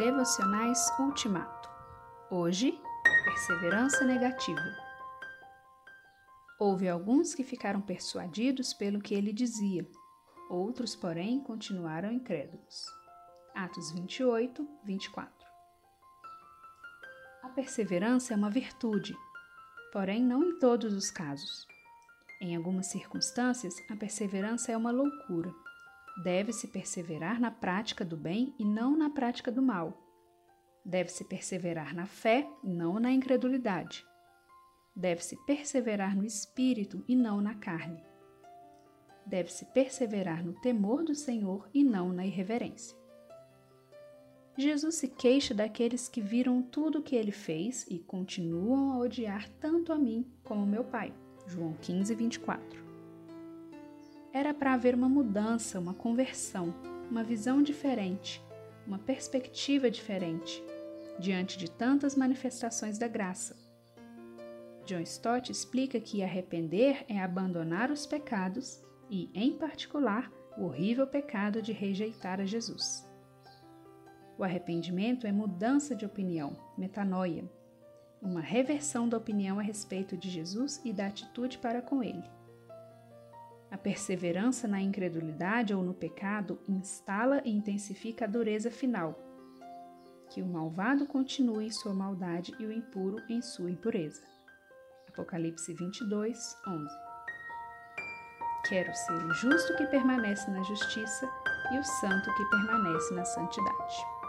Devocionais Ultimato. Hoje, perseverança negativa. Houve alguns que ficaram persuadidos pelo que ele dizia, outros, porém, continuaram incrédulos. Atos 28, 24. A perseverança é uma virtude, porém não em todos os casos. Em algumas circunstâncias, a perseverança é uma loucura. Deve-se perseverar na prática do bem e não na prática do mal. Deve-se perseverar na fé e não na incredulidade. Deve-se perseverar no espírito e não na carne. Deve-se perseverar no temor do Senhor e não na irreverência. Jesus se queixa daqueles que viram tudo o que ele fez e continuam a odiar tanto a mim como meu Pai. João 15, 24. Era para haver uma mudança, uma conversão, uma visão diferente, uma perspectiva diferente, diante de tantas manifestações da graça. John Stott explica que arrepender é abandonar os pecados e, em particular, o horrível pecado de rejeitar a Jesus. O arrependimento é mudança de opinião, metanoia, uma reversão da opinião a respeito de Jesus e da atitude para com ele. A perseverança na incredulidade ou no pecado instala e intensifica a dureza final. Que o malvado continue em sua maldade e o impuro em sua impureza. Apocalipse 22, 11. Quero ser o justo que permanece na justiça e o santo que permanece na santidade.